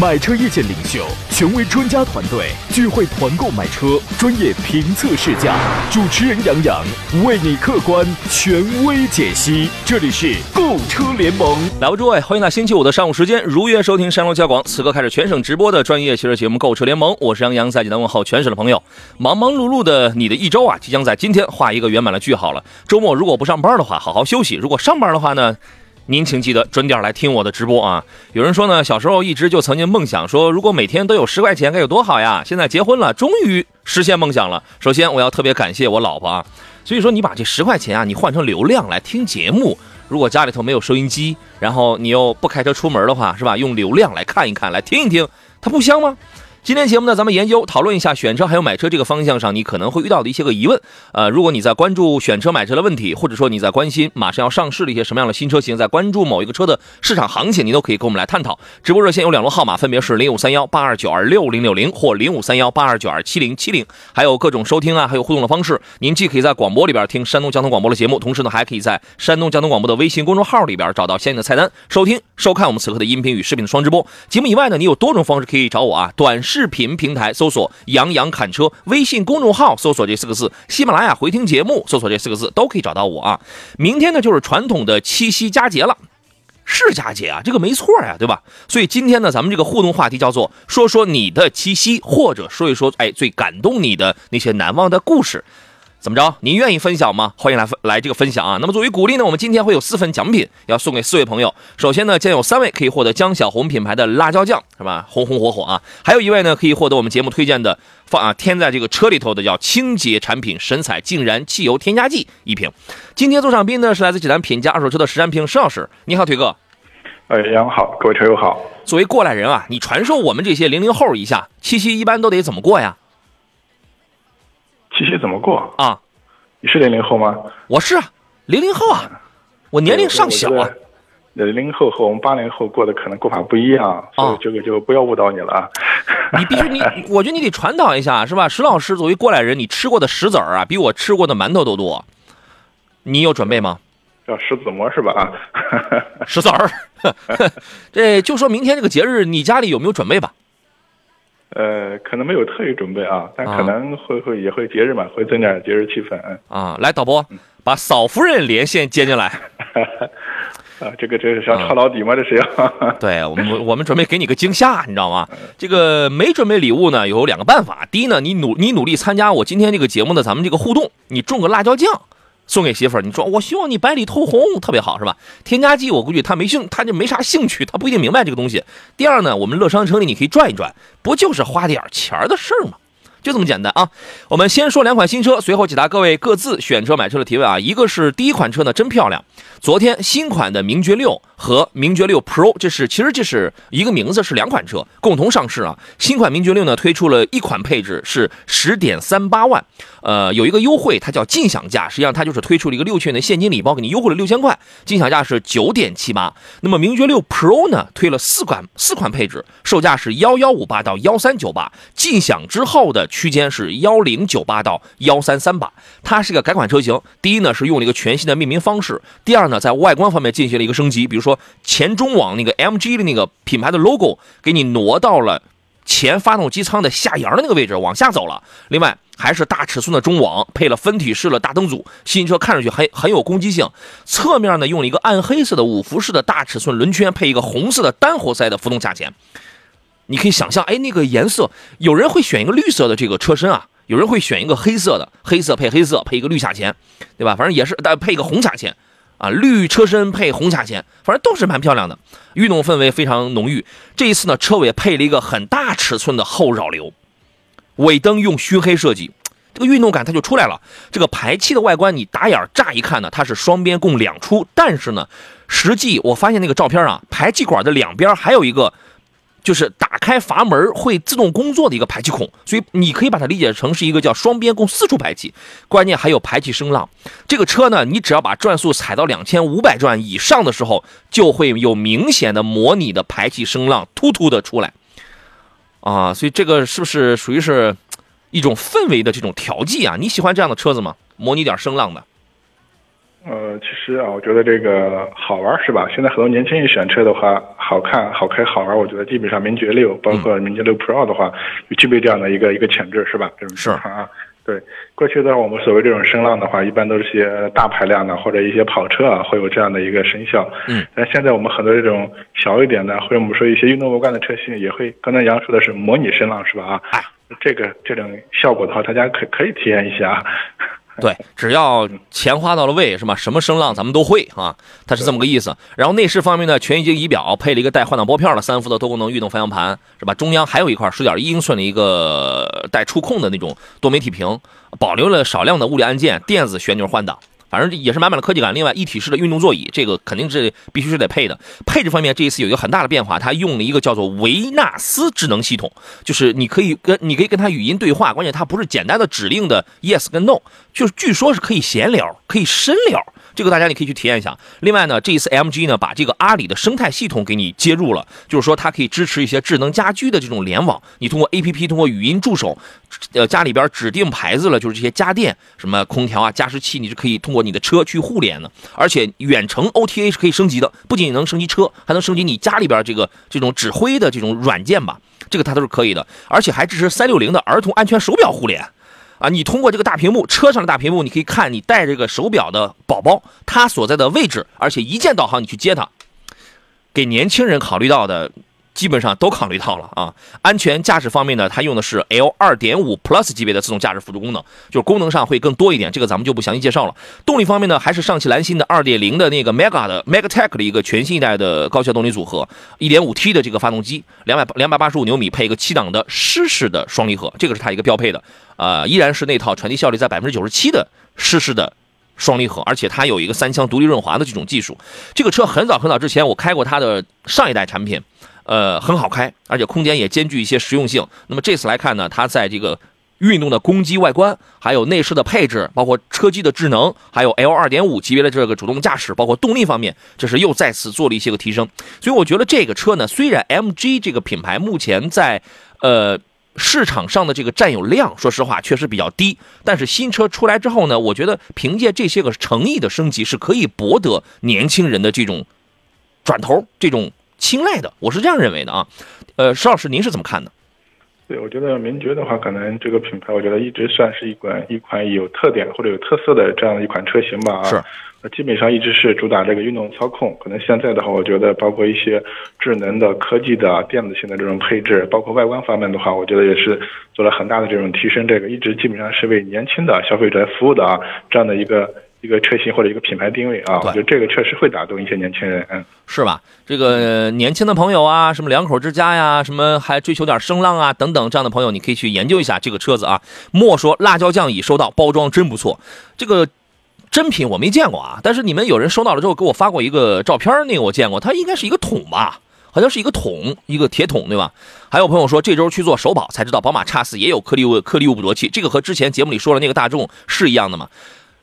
买车意见领袖，权威专家团队聚会团购买车，专业评测试驾。主持人杨洋为你客观权威解析。这里是购车联盟。来吧，诸位，欢迎在星期五的上午时间如约收听山东交广此刻开始全省直播的专业汽车节目《购车联盟》。我是杨洋，在济南问候全省的朋友。忙忙碌碌的你的一周啊，即将在今天画一个圆满的句号了。周末如果不上班的话，好好休息；如果上班的话呢？您请记得准点来听我的直播啊！有人说呢，小时候一直就曾经梦想说，如果每天都有十块钱该有多好呀！现在结婚了，终于实现梦想了。首先，我要特别感谢我老婆啊。所以说，你把这十块钱啊，你换成流量来听节目。如果家里头没有收音机，然后你又不开车出门的话，是吧？用流量来看一看，来听一听，它不香吗？今天节目呢，咱们研究讨论一下选车还有买车这个方向上，你可能会遇到的一些个疑问。呃，如果你在关注选车买车的问题，或者说你在关心马上要上市的一些什么样的新车型，在关注某一个车的市场行情，你都可以跟我们来探讨。直播热线有两路号码，分别是零五三幺八二九二六零六零或零五三幺八二九二七零七零，还有各种收听啊，还有互动的方式。您既可以在广播里边听山东交通广播的节目，同时呢，还可以在山东交通广播的微信公众号里边找到相应的菜单，收听收看我们此刻的音频与视频的双直播节目以外呢，你有多种方式可以找我啊，短视视频平台。搜索“杨洋侃车”微信公众号，搜索这四个字；喜马拉雅回听节目，搜索这四个字，都可以找到我啊。明天呢，就是传统的七夕佳节了，是佳节啊，这个没错呀，对吧？所以今天呢，咱们这个互动话题叫做“说说你的七夕”，或者说一说哎最感动你的那些难忘的故事。怎么着？您愿意分享吗？欢迎来分来这个分享啊！那么作为鼓励呢，我们今天会有四份奖品要送给四位朋友。首先呢，将有三位可以获得江小红品牌的辣椒酱，是吧？红红火火啊！还有一位呢，可以获得我们节目推荐的放啊添在这个车里头的叫清洁产品神采净燃汽油添加剂一瓶。今天做上宾呢是来自济南品家二手车的石占平石老师，你好，腿哥。哎，杨好，各位车友好。作为过来人啊，你传授我们这些零零后一下，七夕一般都得怎么过呀？七夕怎么过啊？你是零零后吗？我是啊，零零后啊，我年龄尚小啊。零零后和我们八零后过的可能过法不一样，所以这个就不要误导你了啊。你必须你，我觉得你得传导一下，是吧？石老师作为过来人，你吃过的石子儿啊，比我吃过的馒头都多。你有准备吗？叫石子馍是吧？啊，石子儿，这就说明天这个节日，你家里有没有准备吧？呃，可能没有特意准备啊，但可能会会也会节日嘛，会增点节日气氛。啊，来导播，把嫂夫人连线接进来。啊，这个这是想抄老底吗？这是要？对我们我们准备给你个惊吓，你知道吗？这个没准备礼物呢，有两个办法。第一呢，你努你努力参加我今天这个节目的咱们这个互动，你种个辣椒酱。送给媳妇儿，你说我希望你白里透红，特别好，是吧？添加剂我估计他没兴，他就没啥兴趣，他不一定明白这个东西。第二呢，我们乐商城里你可以转一转，不就是花点钱儿的事儿吗？就这么简单啊！我们先说两款新车，随后解答各位各自选车买车的提问啊。一个是第一款车呢，真漂亮。昨天新款的名爵六和名爵六 Pro，这是其实这是一个名字，是两款车共同上市啊。新款名爵六呢推出了一款配置是十点三八万，呃，有一个优惠，它叫尽享价，实际上它就是推出了一个六千元的现金礼包，给你优惠了六千块，尽享价是九点七八。那么名爵六 Pro 呢推了四款四款配置，售价是幺幺五八到幺三九八，尽享之后的区间是幺零九八到幺三三八。它是个改款车型，第一呢是用了一个全新的命名方式，第二呢。在外观方面进行了一个升级，比如说前中网那个 MG 的那个品牌的 logo 给你挪到了前发动机舱的下沿的那个位置，往下走了。另外还是大尺寸的中网，配了分体式的大灯组，新车看上去很很有攻击性。侧面呢用了一个暗黑色的五辐式的大尺寸轮圈，配一个红色的单活塞的浮动卡钳。你可以想象，哎，那个颜色，有人会选一个绿色的这个车身啊，有人会选一个黑色的，黑色配黑色，配一个绿卡钳，对吧？反正也是，但配一个红卡钳。啊，绿车身配红卡钳，反正都是蛮漂亮的，运动氛围非常浓郁。这一次呢，车尾配了一个很大尺寸的后扰流，尾灯用熏黑设计，这个运动感它就出来了。这个排气的外观，你打眼乍一看呢，它是双边共两出，但是呢，实际我发现那个照片啊，排气管的两边还有一个就是打开阀门会自动工作的一个排气孔，所以你可以把它理解成是一个叫双边共四处排气，关键还有排气声浪。这个车呢，你只要把转速踩到两千五百转以上的时候，就会有明显的模拟的排气声浪突突的出来。啊，所以这个是不是属于是一种氛围的这种调剂啊？你喜欢这样的车子吗？模拟点声浪的。呃，其实啊，我觉得这个好玩是吧？现在很多年轻人选车的话，好看、好开、好玩，我觉得基本上名爵六，包括名爵六 Pro 的话，就具备这样的一个一个潜质是吧？这种是啊，对。过去的话，我们所谓这种声浪的话，一般都是些大排量的或者一些跑车啊，会有这样的一个声效。嗯。但现在我们很多这种小一点的，或者我们说一些运动无关的车型，也会刚才杨说的是模拟声浪是吧？啊，这个这种效果的话，大家可可以体验一下。对，只要钱花到了位，是吧？什么声浪咱们都会啊，它是这么个意思。然后内饰方面呢，全液晶仪表配了一个带换挡拨片的三幅的多功能运动方向盘，是吧？中央还有一块十点一英寸的一个带触控的那种多媒体屏，保留了少量的物理按键，电子旋钮换挡。反正也是满满的科技感。另外，一体式的运动座椅，这个肯定是必须是得配的。配置方面，这一次有一个很大的变化，它用了一个叫做维纳斯智能系统，就是你可以跟你可以跟它语音对话，关键它不是简单的指令的 yes 跟 no，就是据说是可以闲聊，可以深聊。这个大家你可以去体验一下。另外呢，这一次 MG 呢把这个阿里的生态系统给你接入了，就是说它可以支持一些智能家居的这种联网。你通过 APP，通过语音助手，呃，家里边指定牌子了，就是这些家电，什么空调啊、加湿器，你是可以通过你的车去互联的。而且远程 OTA 是可以升级的，不仅能升级车，还能升级你家里边这个这种指挥的这种软件吧，这个它都是可以的。而且还支持三六零的儿童安全手表互联。啊，你通过这个大屏幕，车上的大屏幕，你可以看你带这个手表的宝宝他所在的位置，而且一键导航，你去接他。给年轻人考虑到的。基本上都考虑到了啊，安全驾驶方面呢，它用的是 L 二点五 Plus 级别的自动驾驶辅助功能，就是功能上会更多一点，这个咱们就不详细介绍了。动力方面呢，还是上汽蓝芯的二点零的那个 Mega 的 MegaTech 的一个全新一代的高效动力组合，一点五 T 的这个发动机，两百两百八十五牛米，配一个七档的湿式的双离合，这个是它一个标配的，呃，依然是那套传递效率在百分之九十七的湿式的双离合，而且它有一个三腔独立润滑的这种技术。这个车很早很早之前我开过它的上一代产品。呃，很好开，而且空间也兼具一些实用性。那么这次来看呢，它在这个运动的攻击外观，还有内饰的配置，包括车机的智能，还有 L 二点五级别的这个主动驾驶，包括动力方面，这是又再次做了一些个提升。所以我觉得这个车呢，虽然 MG 这个品牌目前在呃市场上的这个占有量，说实话确实比较低，但是新车出来之后呢，我觉得凭借这些个诚意的升级，是可以博得年轻人的这种转头这种。青睐的，我是这样认为的啊，呃，石老师您是怎么看的？对，我觉得名爵的话，可能这个品牌，我觉得一直算是一款一款有特点或者有特色的这样的一款车型吧。是，基本上一直是主打这个运动操控。可能现在的话，我觉得包括一些智能的科技的电子性的这种配置，包括外观方面的话，我觉得也是做了很大的这种提升。这个一直基本上是为年轻的消费者服务的啊，这样的一个。一个车型或者一个品牌定位啊，我觉得这个确实会打动一些年轻人，嗯，是吧？这个年轻的朋友啊，什么两口之家呀，什么还追求点声浪啊等等这样的朋友，你可以去研究一下这个车子啊。莫说辣椒酱已收到，包装真不错。这个真品我没见过啊，但是你们有人收到了之后给我发过一个照片，那个我见过，它应该是一个桶吧？好像是一个桶，一个铁桶，对吧？还有朋友说这周去做首保才知道，宝马叉四也有颗粒物颗粒物捕捉器，这个和之前节目里说的那个大众是一样的吗？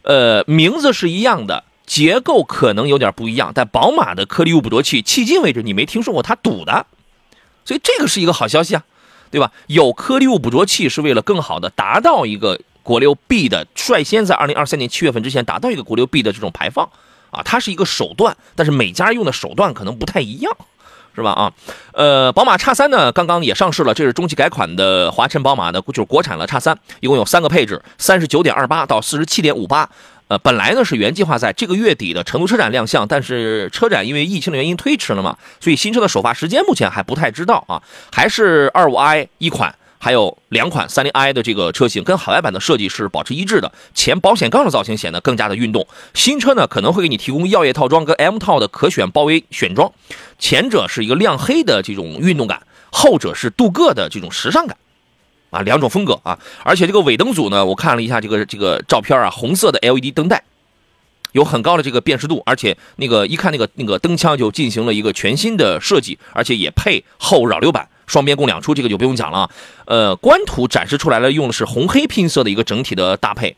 呃，名字是一样的，结构可能有点不一样，但宝马的颗粒物捕捉器，迄今为止你没听说过它堵的，所以这个是一个好消息啊，对吧？有颗粒物捕捉器是为了更好的达到一个国六 B 的，率先在二零二三年七月份之前达到一个国六 B 的这种排放啊，它是一个手段，但是每家用的手段可能不太一样。是吧？啊，呃，宝马叉三呢，刚刚也上市了，这是中期改款的华晨宝马的，就是国产的叉三，一共有三个配置，三十九点二八到四十七点五八。呃，本来呢是原计划在这个月底的成都车展亮相，但是车展因为疫情的原因推迟了嘛，所以新车的首发时间目前还不太知道啊，还是二五 i 一款。还有两款三菱 i 的这个车型跟海外版的设计是保持一致的，前保险杠的造型显得更加的运动。新车呢可能会给你提供耀夜套装跟 M 套的可选包围选装，前者是一个亮黑的这种运动感，后者是镀铬的这种时尚感，啊，两种风格啊。而且这个尾灯组呢，我看了一下这个这个照片啊，红色的 LED 灯带，有很高的这个辨识度，而且那个一看那个那个灯腔就进行了一个全新的设计，而且也配后扰流板，双边共两出，这个就不用讲了。呃，官图展示出来了，用的是红黑拼色的一个整体的搭配，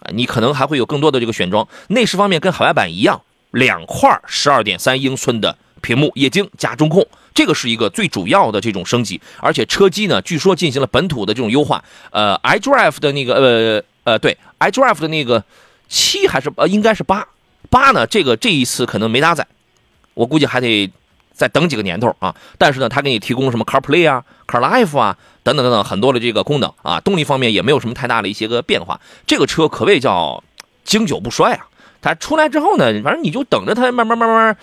啊，你可能还会有更多的这个选装。内饰方面跟海外版一样，两块十二点三英寸的屏幕，液晶加中控。这个是一个最主要的这种升级，而且车机呢，据说进行了本土的这种优化。呃，iDrive 的那个呃呃，对，iDrive 的那个七还是呃，应该是八八呢？这个这一次可能没搭载，我估计还得再等几个年头啊。但是呢，它给你提供什么 CarPlay 啊、CarLife 啊等等等等很多的这个功能啊，动力方面也没有什么太大的一些个变化。这个车可谓叫经久不衰啊。它出来之后呢，反正你就等着它慢慢慢慢。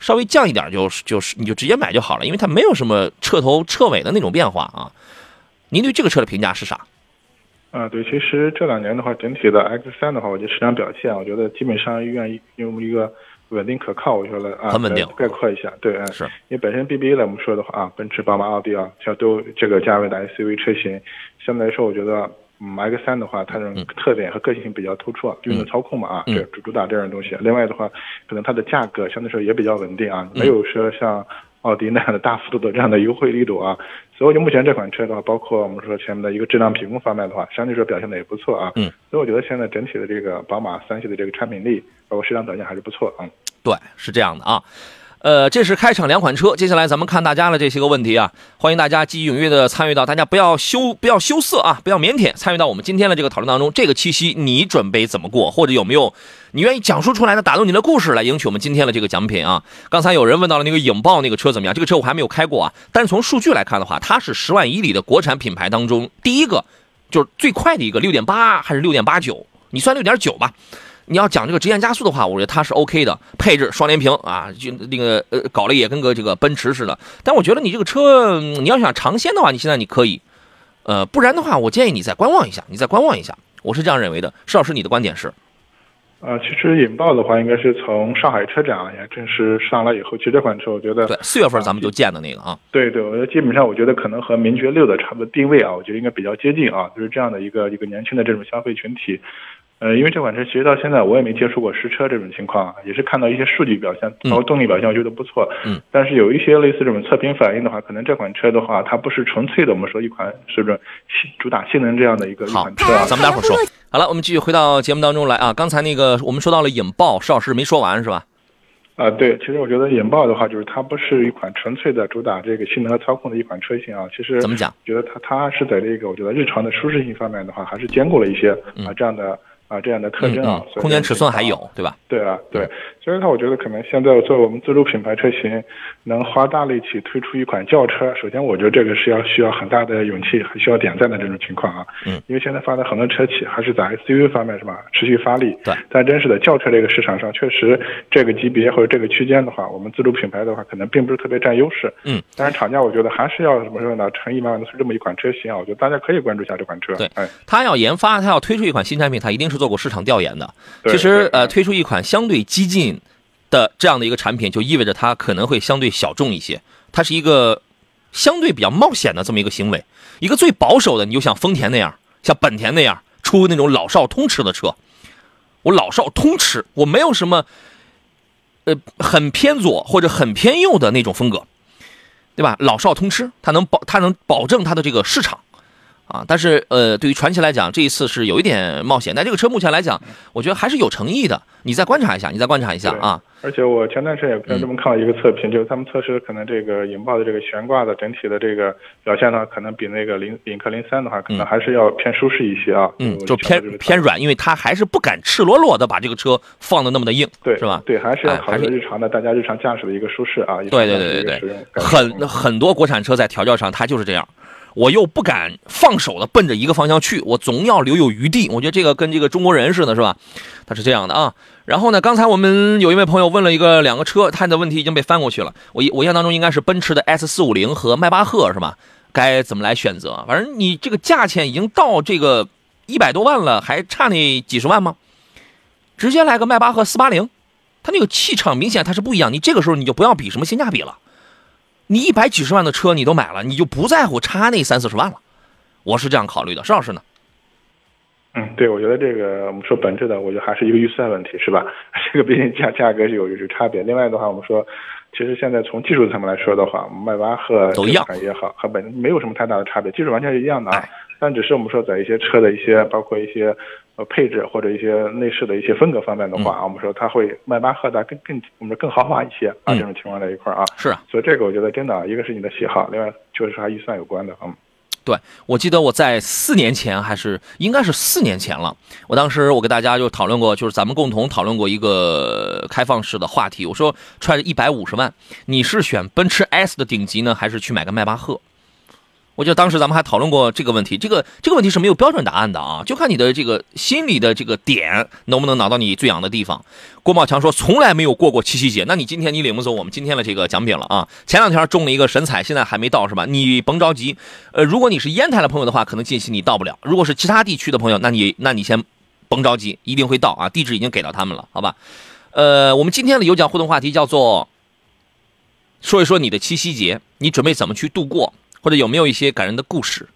稍微降一点就就是你就直接买就好了，因为它没有什么彻头彻尾的那种变化啊。您对这个车的评价是啥？啊，对，其实这两年的话，整体的 X 三的话，我觉得市场表现，我觉得基本上愿意用一个稳定可靠，我觉得啊，很稳定，概括一下，对，是因为本身 BBA 来我们说的话啊，奔驰、宝马、奥迪啊，像都这个价位的 SUV 车型，相对来说，我觉得。嗯，X 三的话，它这种特点和个性性比较突出啊，运动操控嘛啊，对主主打这样的东西。另外的话，可能它的价格相对来说也比较稳定啊，没有说像奥迪那样的大幅度的这样的优惠力度啊。所以就目前这款车的话，包括我们说前面的一个质量评估方面的话，相对说表现的也不错啊。嗯，所以我觉得现在整体的这个宝马三系的这个产品力，包括市场表现还是不错啊。对，是这样的啊。呃，这是开场两款车，接下来咱们看大家的这些个问题啊，欢迎大家积极踊跃的参与到，大家不要羞不要羞涩啊，不要腼腆，参与到我们今天的这个讨论当中。这个七夕你准备怎么过，或者有没有你愿意讲述出来的打动你的故事来赢取我们今天的这个奖品啊？刚才有人问到了那个影豹那个车怎么样？这个车我还没有开过啊，但是从数据来看的话，它是十万以里的国产品牌当中第一个，就是最快的一个，六点八还是六点八九？你算六点九吧。你要讲这个直线加速的话，我觉得它是 OK 的，配置双联屏啊，就那个呃搞了也跟个这个奔驰似的。但我觉得你这个车，你要想尝鲜的话，你现在你可以，呃，不然的话，我建议你再观望一下，你再观望一下。我是这样认为的，石老师，你的观点是？啊，其实引爆的话，应该是从上海车展也正式上来以后，其实这款车我觉得对四月份咱们就见的那个啊，对对，我觉得基本上我觉得可能和名爵六的差不多定位啊，我觉得应该比较接近啊，就是这样的一个一个年轻的这种消费群体。呃，因为这款车其实到现在我也没接触过实车这种情况，也是看到一些数据表现，包括动力表现，我觉得不错。嗯。但是有一些类似这种测评反应的话，可能这款车的话，它不是纯粹的我们说一款是不是主打性能这样的一个一款车啊。咱们待会儿说。好了，我们继续回到节目当中来啊。刚才那个我们说到了引爆，邵老师没说完是吧？啊，对，其实我觉得引爆的话，就是它不是一款纯粹的主打这个性能和操控的一款车型啊。其实怎么讲？觉得它它是在这个我觉得日常的舒适性方面的话，还是兼顾了一些啊这样的。啊，这样的特征啊，空间尺寸还有，对吧？对啊，对。所以它，我觉得可能现在作为我们自主品牌车型，能花大力气推出一款轿车，首先我觉得这个是要需要很大的勇气，还需要点赞的这种情况啊。嗯。因为现在发的很多车企还是在 SUV 方面是吧，持续发力。对。但真实的轿车这个市场上，确实这个级别或者这个区间的话，我们自主品牌的话，可能并不是特别占优势。嗯。但是厂家我觉得还是要怎么说呢？诚意满满的出这么一款车型啊，我觉得大家可以关注一下这款车。对。哎。他要研发，他要推出一款新产品，他一定是做过市场调研的。其实，呃，推出一款相对激进的这样的一个产品，就意味着它可能会相对小众一些。它是一个相对比较冒险的这么一个行为。一个最保守的，你就像丰田那样，像本田那样出那种老少通吃的车。我老少通吃，我没有什么呃很偏左或者很偏右的那种风格，对吧？老少通吃，它能保它能保证它的这个市场。啊，但是呃，对于传奇来讲，这一次是有一点冒险。但这个车目前来讲，我觉得还是有诚意的。你再观察一下，你再观察一下啊。而且我前段时间也跟他们看了一个测评，就是他们测试可能这个引爆的这个悬挂的整体的这个表现呢，可能比那个领领克零三的话，可能还是要偏舒适一些啊。嗯，就偏偏软，因为它还是不敢赤裸裸的把这个车放的那么的硬，对，是吧？对，还是要考虑日常的大家日常驾驶的一个舒适啊。对对对对对，很很多国产车在调教上它就是这样。我又不敢放手的奔着一个方向去，我总要留有余地。我觉得这个跟这个中国人似的，是吧？他是这样的啊。然后呢，刚才我们有一位朋友问了一个两个车，他的问题已经被翻过去了。我我印象当中应该是奔驰的 S 四五零和迈巴赫，是吧？该怎么来选择？反正你这个价钱已经到这个一百多万了，还差那几十万吗？直接来个迈巴赫四八零，它那个气场明显它是不一样。你这个时候你就不要比什么性价比了。你一百几十万的车你都买了，你就不在乎差那三四十万了，我是这样考虑的。邵老师呢？嗯，对，我觉得这个我们说本质的，我觉得还是一个预算问题，是吧？这个毕竟价价格是有有差别。另外的话，我们说，其实现在从技术层面来说的话，迈巴赫都一样也好，和本没有什么太大的差别，技术完全是一样的啊。哎但只是我们说在一些车的一些，包括一些呃配置或者一些内饰的一些风格方面的话啊，我们说它会迈巴赫的更更我们说更豪华一些啊。嗯这种情况在一块儿啊，是啊，所以这个我觉得真的啊，一个是你的喜好，另外就是和预算有关的嗯。对，我记得我在四年前还是应该是四年前了，我当时我跟大家就讨论过，就是咱们共同讨论过一个开放式的话题。我说揣着一百五十万，你是选奔驰 S 的顶级呢，还是去买个迈巴赫？我记得当时咱们还讨论过这个问题，这个这个问题是没有标准答案的啊，就看你的这个心里的这个点能不能拿到你最痒的地方。郭茂强说从来没有过过七夕节，那你今天你领不走我们今天的这个奖品了啊！前两天中了一个神彩，现在还没到是吧？你甭着急，呃，如果你是烟台的朋友的话，可能近期你到不了；如果是其他地区的朋友，那你那你先甭着急，一定会到啊，地址已经给到他们了，好吧？呃，我们今天的有奖互动话题叫做说一说你的七夕节，你准备怎么去度过，或者有没有一些感人的故事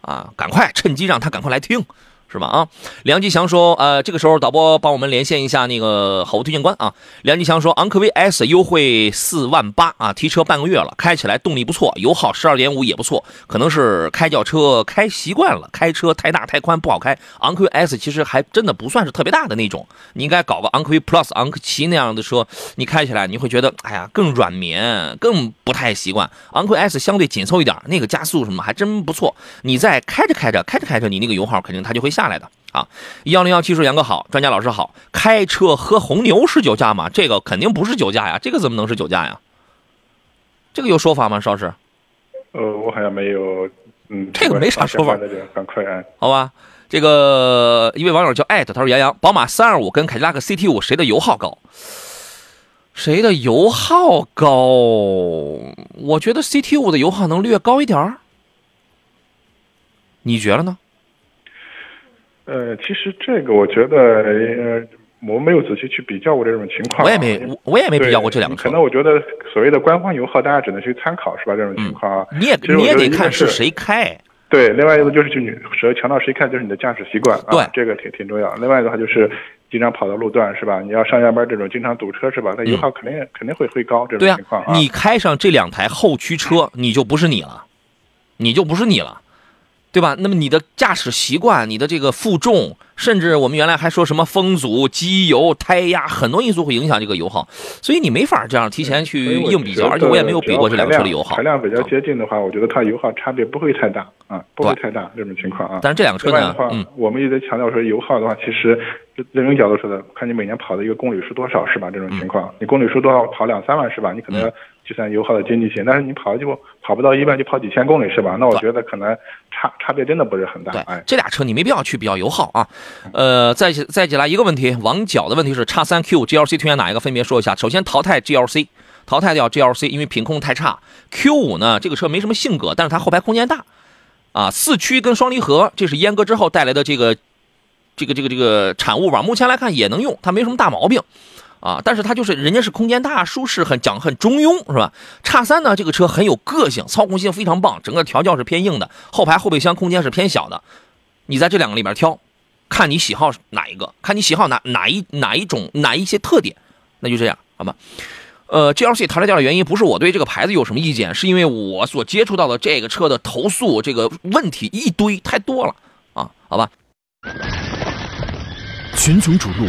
啊？赶快趁机让他赶快来听。是吧？啊，梁吉祥说，呃，这个时候导播帮我们连线一下那个好物推荐官啊。梁吉祥说，昂科威 S 优惠四万八啊，提车半个月了，开起来动力不错，油耗十二点五也不错，可能是开轿车开习惯了，开车太大太宽不好开。昂科威 S 其实还真的不算是特别大的那种，你应该搞个昂科威 Plus、昂科旗那样的车，你开起来你会觉得，哎呀，更软绵，更不太习惯。昂科威 S 相对紧凑一点，那个加速什么还真不错。你在开着开着开着开着，你那个油耗肯定它就会下来的啊。幺零幺七说杨哥好，专家老师好，开车喝红牛是酒驾吗？这个肯定不是酒驾呀，这个怎么能是酒驾呀？这个有说法吗，邵师？呃，我好像没有，嗯，这个没啥说法的这个反馈啊。好吧，这个一位网友叫艾特，他说杨洋，宝马三二五跟凯迪拉克 CT 五谁的油耗高？谁的油耗高？我觉得 CT 五的油耗能略高一点儿，你觉得呢？呃，其实这个我觉得，呃，我没有仔细去比较过这种情况啊。我也没，我我也没比较过这两个车。可能我觉得所谓的官方油耗，大家只能去参考，是吧？这种情况啊，你也你也得看是谁开。对，另外一个就是就你谁强调谁开就是你的驾驶习惯啊，对这个挺挺重要。另外的话就是经常跑到路段是吧？你要上下班这种经常堵车是吧？那油耗肯定、肯定会会高这种情况啊。你开上这两台后驱车，你就不是你了，你就不是你了，对吧？那么你的驾驶习惯、你的这个负重，甚至我们原来还说什么风阻、机油、胎压，很多因素会影响这个油耗，所以你没法这样提前去硬比较，而且我也没有比过这两个车的油耗排。量比较接近的话，我觉得它油耗差别不会太大啊，不会太大这种情况啊。但是这两个车呢嗯，我们一直强调说油耗的话，其实就另一个角度说的，看你每年跑的一个公里数多少是吧？这种情况，嗯你公里数多少跑两三万是吧？你可能要计算油耗的经济性，但是你跑就跑不到一万就跑几千公里是吧？那我觉得可能差差别真的不是很大。这俩车你没必要去比较油耗啊。呃，再再起来一个问题，王角的问题是叉三 Q GLC 推荐哪一个？分别说一下。首先淘汰 GLC，淘汰掉 GLC，因为品控太差。Q 五呢，这个车没什么性格，但是它后排空间大，啊，四驱跟双离合，这是阉割之后带来的这个这个这个这个产物吧。目前来看也能用，它没什么大毛病。啊，但是它就是人家是空间大、舒适，很讲很中庸，是吧？叉三呢，这个车很有个性，操控性非常棒，整个调教是偏硬的，后排后备箱空间是偏小的。你在这两个里面挑，看你喜好哪一个，看你喜好哪哪一哪一种哪一些特点，那就这样，好吧？呃，GLC 淘汰掉的原因不是我对这个牌子有什么意见，是因为我所接触到的这个车的投诉这个问题一堆太多了啊，好吧？群雄逐鹿，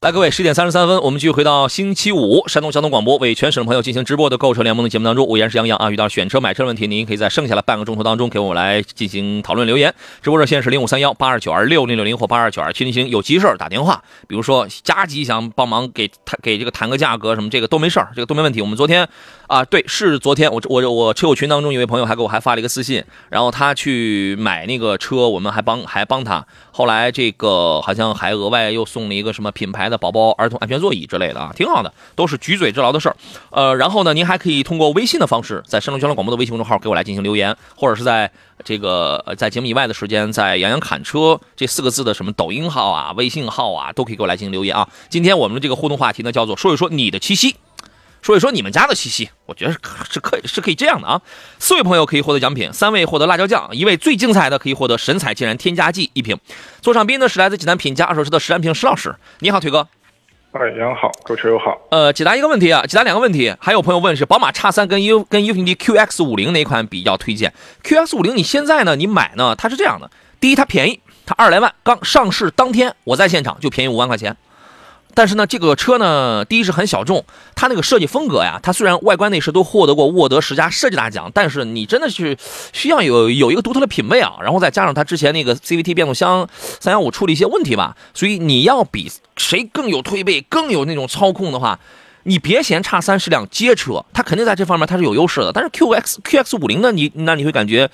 来，各位，十点三十三分，我们继续回到星期五，山东交通广播为全省朋友进行直播的购车联盟的节目当中，我依然是杨洋啊。遇到选车买车的问题，您可以在剩下的半个钟头当中给我来进行讨论留言。直播热线是零五三幺八二九二六零六零或八二九二七零七零，有急事打电话，比如说加急想帮忙给谈给这个谈个价格什么，这个都没事，这个都没问题。我们昨天啊，对，是昨天我我我车友群当中有位朋友还给我还发了一个私信，然后他去买那个车，我们还帮还帮他，后来这个好像还额外又送了一个什么品牌的宝宝儿童安全座椅之类的啊，挺好的，都是举嘴之劳的事儿。呃，然后呢，您还可以通过微信的方式，在山东交通广播的微信公众号给我来进行留言，或者是在这个在节目以外的时间，在“杨洋侃车”这四个字的什么抖音号啊、微信号啊，都可以给我来进行留言啊。今天我们的这个互动话题呢，叫做说一说你的七夕。说一说你们家的七夕，我觉得是是可以是可以这样的啊。四位朋友可以获得奖品，三位获得辣椒酱，一位最精彩的可以获得神采竟然添加剂一瓶。座上宾呢是来自济南品家二手车的石安平石老师，你好，腿哥。哎，杨好，各位车友好。呃，解答一个问题啊，解答两个问题。还有朋友问是宝马叉三跟 U 跟 U 型 D QX 五零哪款比较推荐？QX 五零你现在呢？你买呢？它是这样的，第一它便宜，它二来万，刚上市当天我在现场就便宜五万块钱。但是呢，这个车呢，第一是很小众，它那个设计风格呀，它虽然外观内饰都获得过沃德十佳设计大奖，但是你真的是需要有有一个独特的品味啊，然后再加上它之前那个 CVT 变速箱三幺五出了一些问题吧，所以你要比谁更有推背、更有那种操控的话，你别嫌叉三是辆街车，它肯定在这方面它是有优势的。但是 QX QX 五零呢，你那你会感觉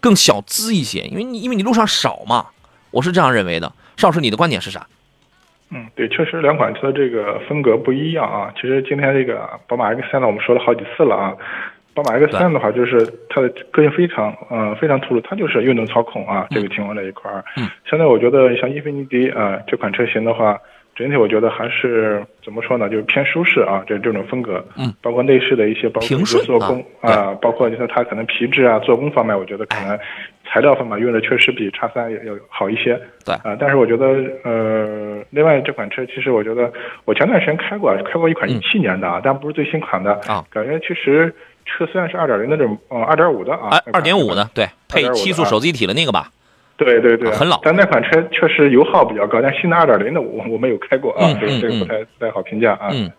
更小资一些，因为你因为你路上少嘛，我是这样认为的。邵老师，你的观点是啥？嗯，对，确实两款车这个风格不一样啊。其实今天这个宝马 X3 呢，我们说了好几次了啊。宝马 X3 的话，就是它的个性非常，嗯，非常突出，它就是运动操控啊，这个情况这一块儿。嗯。现在我觉得像英菲尼迪啊这款车型的话。整体我觉得还是怎么说呢，就是偏舒适啊，这这种风格，嗯，包括内饰的一些，包括做工啊，包括你说它可能皮质啊、做工方面，我觉得可能材料方面用的确实比叉三要要好一些，对啊，但是我觉得呃，另外这款车其实我觉得我前段时间开过，开过一款一七年的啊，但不是最新款的啊，感觉其实车虽然是二点零的这种，嗯，二点五的啊，二点五的，对，配七速手自一体的那个吧。对对对，很老，但那款车确实油耗比较高，但新的二点零的我我没有开过啊，这个这个不太不太好评价啊。嗯，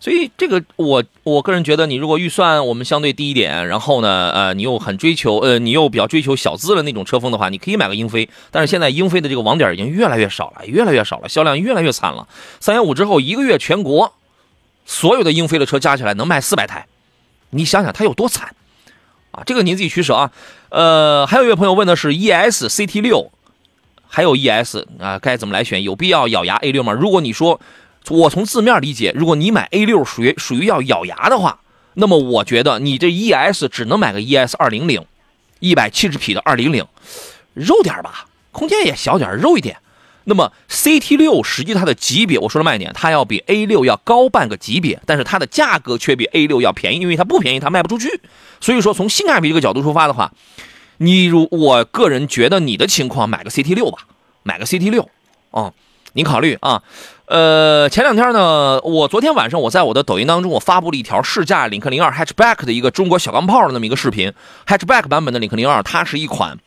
所以这个我我个人觉得，你如果预算我们相对低一点，然后呢，呃，你又很追求呃，你又比较追求小资的那种车风的话，你可以买个英菲。但是现在英菲的这个网点已经越来越少了，越来越少了，销量越来越惨了。三幺五之后，一个月全国所有的英菲的车加起来能卖四百台，你想想它有多惨。啊，这个您自己取舍啊。呃，还有一位朋友问的是 ES CT 六，还有 ES 啊，该怎么来选？有必要咬牙 A 六吗？如果你说我从字面理解，如果你买 A 六属于属于要咬牙的话，那么我觉得你这 ES 只能买个 ES 二零零，一百七十匹的二零零，肉点吧，空间也小点，肉一点。那么 CT 六实际它的级别，我说的慢一点，它要比 A 六要高半个级别，但是它的价格却比 A 六要便宜，因为它不便宜，它卖不出去。所以说从性价比这个角度出发的话，你如我个人觉得你的情况买个 CT 六吧，买个 CT 六啊，您考虑啊。呃，前两天呢，我昨天晚上我在我的抖音当中，我发布了一条试驾领克零二 Hatchback 的一个中国小钢炮的那么一个视频，Hatchback 版本的领克零二，它是一款。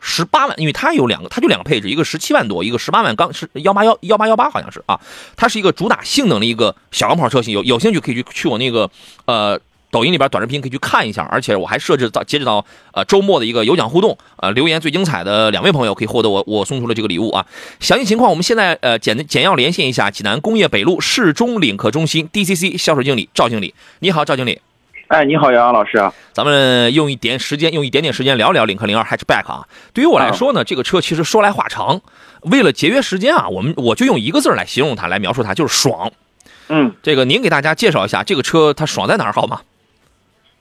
十八万，因为它有两个，它就两个配置，一个十七万多，一个十八万刚是幺八幺幺八幺八，好像是啊。它是一个主打性能的一个小钢炮车型，有有兴趣可以去去我那个呃抖音里边短视频可以去看一下。而且我还设置到截止到呃周末的一个有奖互动，呃留言最精彩的两位朋友可以获得我我送出的这个礼物啊。详细情况我们现在呃简简要连线一下济南工业北路市中领克中心 DCC 销售经理赵经理，你好，赵经理。哎，你好，杨洋老师啊！咱们用一点时间，用一点点时间聊聊领克零二 Hatchback 啊。对于我来说呢，这个车其实说来话长，为了节约时间啊，我们我就用一个字来形容它，来描述它，就是爽。嗯，这个您给大家介绍一下这个车它爽在哪儿好吗？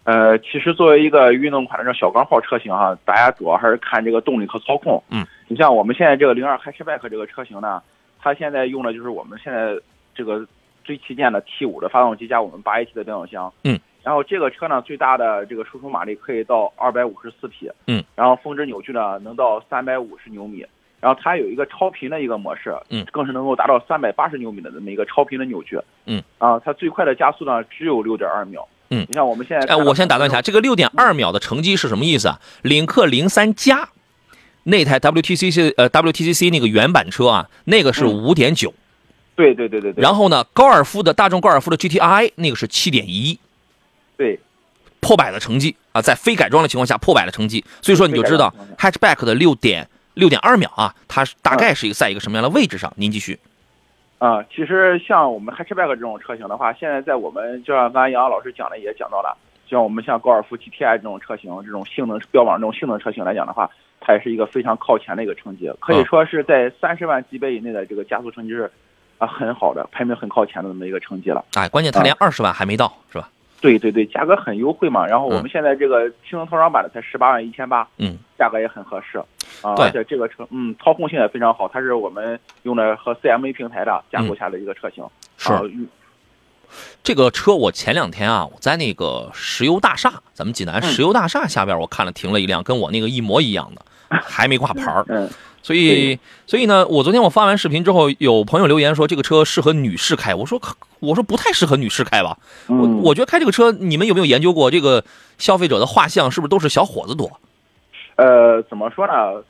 呃，其实作为一个运动款的这种小钢炮车型哈，大家主要还是看这个动力和操控。嗯，你像我们现在这个零二 Hatchback 这个车型呢，它现在用的就是我们现在这个最旗舰的 T 五的发动机加我们八 AT 的变速箱。嗯。然后这个车呢，最大的这个输出马力可以到二百五十四匹，嗯，然后峰值扭矩呢能到三百五十牛米，然后它有一个超频的一个模式，嗯，更是能够达到三百八十牛米的这么一个超频的扭矩，嗯，啊，它最快的加速呢只有六点二秒，嗯，你像我们现在，哎，我先打断一下，这个六点二秒的成绩是什么意思啊？领克零三加那台 WTCC 呃 WTCC 那个原版车啊，那个是五点九，对对对对对，然后呢，高尔夫的大众高尔夫的 GTI 那个是七点一，对。破百的成绩啊，在非改装的情况下破百的成绩，所以说你就知道 hatchback 的六点六点二秒啊，它大概是一个在一个什么样的位置上？您继续。啊，其实像我们 hatchback 这种车型的话，现在在我们就像刚才杨老师讲的也讲到了，像我们像高尔夫 GTI 这种车型，这种性能标榜这种性能车型来讲的话，它也是一个非常靠前的一个成绩，可以说是在三十万级别以内的这个加速成绩是啊很好的，排名很靠前的那么一个成绩了。哎，关键它连二十万还没到，是吧？对对对，价格很优惠嘛。然后我们现在这个轻能套装版的才十八万一千八，嗯，价格也很合适啊。而且这个车，嗯，操控性也非常好，它是我们用的和 CMA 平台的架构下的一个车型。是啊这个车我前两天啊，我在那个石油大厦，咱们济南石油大厦下边，我看了停了一辆跟我那个一模一样的，还没挂牌儿。嗯，所以，所以呢，我昨天我发完视频之后，有朋友留言说这个车适合女士开，我说可我说不太适合女士开吧。我嗯我觉得开这个车，你们有没有研究过这个消费者的画像是不是都是小伙子多？呃，怎么说呢？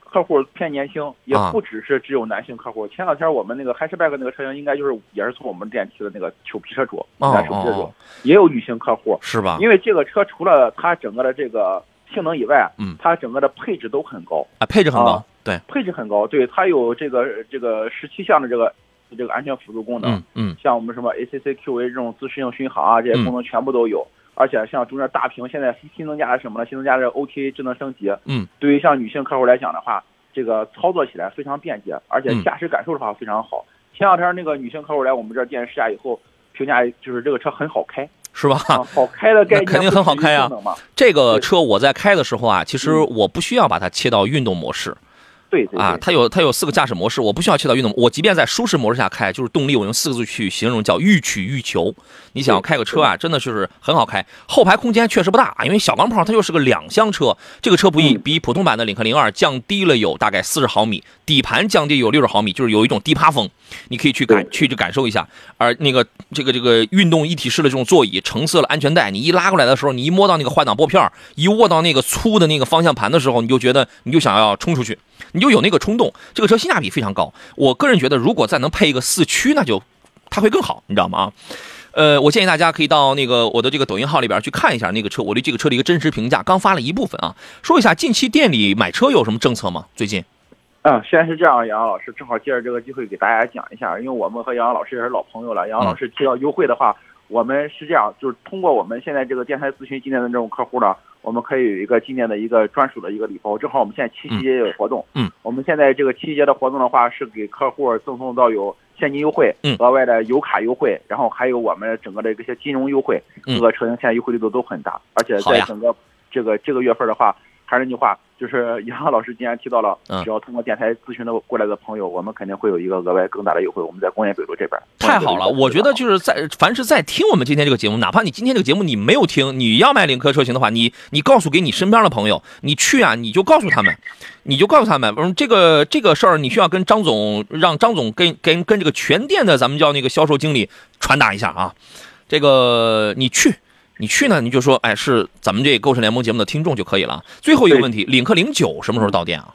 客户偏年轻，也啊不只是只有男性客户。前两天我们那个 hatchback 那个车型，应该就是也是从我们店提的那个裘皮车主，哦男手皮车主哦，也有女性客户。是吧？因为这个车除了它整个的这个性能以外，嗯它整个的配置都很高，啊，配置很高啊，对，配置很高。对，它有这个这个十七项的这个这个安全辅助功能，嗯嗯像我们什么 ACC-QA 这种自适应巡航啊，这些嗯功能全部都有。而且像中间大屏，现在新增加了什么呢？新增加了 OTA 智能升级。嗯，对于像女性客户来讲的话，这个操作起来非常便捷，而且嗯驾驶感受的话非常好。前两天那个女性客户来我们这儿店试驾以后，评价就是这个车很好开是吧？啊，好开的概念肯定很好开啊这个车我在开的时候啊，其实嗯我不需要把它切到运动模式对啊，它有它有四个驾驶模式，我不需要切到运动，我即便在舒适模式下开，就是动力，我用四个字去形容叫欲取欲求。你想要开个车啊，真的就是很好开，后排空间确实不大啊，因为小钢炮它就是个两厢车，这个车不一嗯比普通版的领克零二降低了有大概四十毫米，底盘降低有六十毫米，就是有一种低趴风，你可以去感去去感受一下。而那个这个这个运动一体式的这种座椅，橙色的安全带，你一拉过来的时候，你一摸到那个换挡拨片，一握到那个粗的那个方向盘的时候，你就觉得你就想要冲出去，你就有那个冲动。这个车性价比非常高，我个人觉得如果再能配一个四驱，那就它会更好，你知道吗？啊。呃，我建议大家可以到那个我的这个抖音号里边去看一下那个车，我对这个车的一个真实评价，刚发了一部分啊。说一下近期店里买车有什么政策吗？最近？嗯，现在是这样，杨洋老师正好借着这个机会给大家讲一下，因为我们和杨洋老师也是老朋友了。杨老师提到优惠的话，我们是这样，就是通过我们现在这个电台咨询今天的这种客户呢，我们可以有一个今年的一个专属的一个礼包。正好我们现在七夕节也有活动，嗯，我们现在这个七夕节的活动的话，是给客户赠送到有现金优惠，嗯。额外的油卡优惠，然后还有我们整个的这些金融优惠，嗯。各个车型现在优惠力度都很大，而且在整个这个这个月份的话，还是那句话，就是杨洋老师既然提到了，嗯只要通过电台咨询的过来的朋友，我们肯定会有一个额外更大的优惠。我们在工业北路这边，太好了，我觉得就是在凡是在听我们今天这个节目，哪怕你今天这个节目你没有听，你要买领克车型的话，你你告诉给你身边的朋友，你去啊，你就告诉他们，你就告诉他们，嗯，这个这个事儿你需要跟张总，让张总跟跟跟这个全店的咱们叫那个销售经理传达一下啊，这个你去。你去呢，你就说，哎，是咱们这购车联盟节目的听众就可以了。最后一个问题，领克零九什么时候到店啊？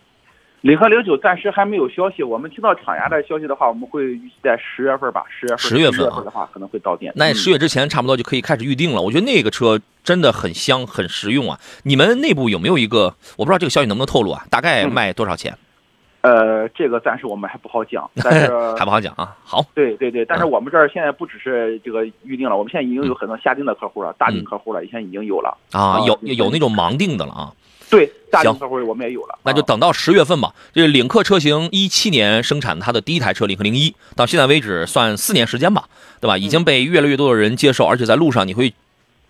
领克零九暂时还没有消息，我们听到厂家的消息的话，我们会预计在十月份吧，十月份10月份啊的话可能会到店。嗯那十月之前差不多就可以开始预定了。我觉得那个车真的很香，很实用啊。你们内部有没有一个？我不知道这个消息能不能透露啊？大概嗯卖多少钱？呃，这个暂时我们还不好讲，但是还不好讲啊。好，对对对，但是我们这儿现在不只是这个预定了，我们现在已经有很多下定的客户了，大定客户了，以前已经有了。啊，啊有有那种盲定的了啊。对，大定客户我们也有了。啊那就等到十月份吧。这领克车型一七年生产它的第一台车领克零一，到现在为止算四年时间吧，对吧？已经被越来越多的人接受，而且在路上你会。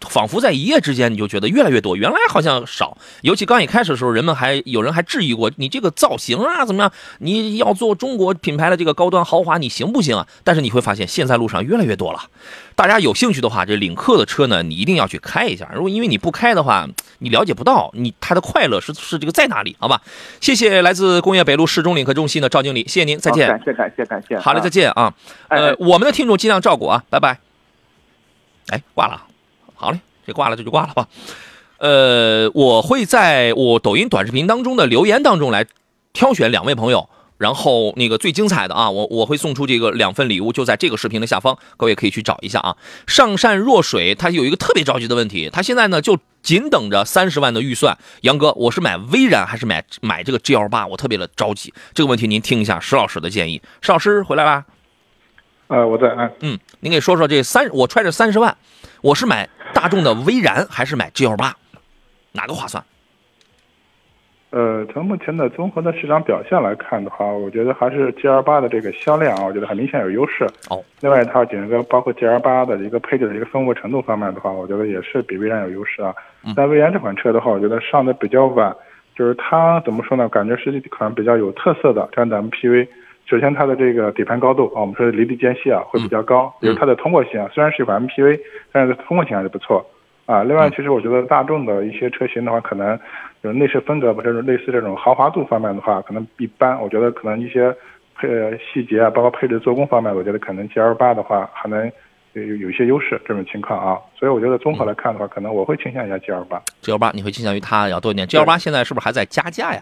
仿佛在一夜之间，你就觉得越来越多，原来好像少。尤其刚一开始的时候，人们还有人还质疑过你这个造型啊怎么样？你要做中国品牌的这个高端豪华，你行不行啊？但是你会发现，现在路上越来越多了。大家有兴趣的话，这领克的车呢，你一定要去开一下。如果因为你不开的话，你了解不到你它的快乐是是这个在哪里，好吧？谢谢来自工业北路市中领克中心的赵经理，谢谢您，再见。好感谢感谢感谢。好嘞，啊再见啊。呃我们的听众尽量照顾啊，拜拜。哎，挂了，好嘞，这挂了这就挂了吧。呃，我会在我抖音短视频当中的留言当中来挑选两位朋友，然后那个最精彩的啊，我我会送出这个两份礼物，就在这个视频的下方，各位可以去找一下啊。上善若水，他有一个特别着急的问题，他现在呢就仅等着三十万的预算。杨哥，我是买威然还是买买这个 G L 八？我特别的着急，这个问题您听一下石老师的建议。石老师回来啦。呃，我在按嗯，您给说说这三，我揣着三十万，我是买大众的威然还是买 G L 八，哪个划算？呃，从目前的综合的市场表现来看的话，我觉得还是 G L 八的这个销量啊，我觉得很明显有优势。哦。另外，它整个包括 G L 八的一个配置的一个丰富程度方面的话，我觉得也是比威然有优势啊。但威然这款车的话，我觉得上的比较晚，就是它怎么说呢？感觉是一款比较有特色的这样的 M P V。首先，它的这个底盘高度啊，我们说离地间隙啊会比较高，比如它的通过性啊，虽然是一款 M P V，但是通过性还是不错啊。另外，其实我觉得大众的一些车型的话，可能。就是内饰风格，不是类似这种豪华度方面的话，可能一般。我觉得可能一些配细节啊，包括配置做工方面，我觉得可能 G L 八的话还能有有一些优势这种情况啊。所以我觉得综合来看的话，可能我会倾向一下 G L 八。G L 八你会倾向于它要多一点。G L 八现在是不是还在加价呀？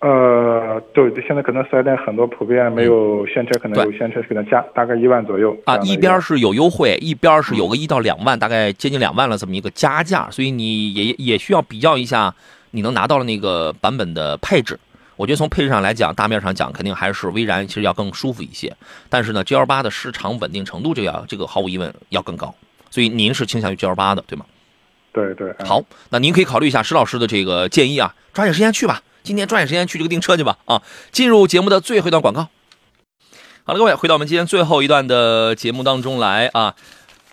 呃，对，现在可能四 S 店很多普遍没有现车，可能有现车可能加大概一万左右啊。一边是有优惠，一边是有个一到两万，大概接近两万了这么一个加价，所以你也也需要比较一下，你能拿到的那个版本的配置。我觉得从配置上来讲，大面上讲，肯定还是威然其实要更舒服一些。但是呢，G L 八的市场稳定程度，这要这个毫无疑问要更高。所以您是倾向于 G L 八的，对吗？对对。好，那您可以考虑一下石老师的这个建议啊，抓紧时间去吧。今天抓紧时间去这个订车去吧啊！进入节目的最后一段广告。好了，各位，回到我们今天最后一段的节目当中来啊。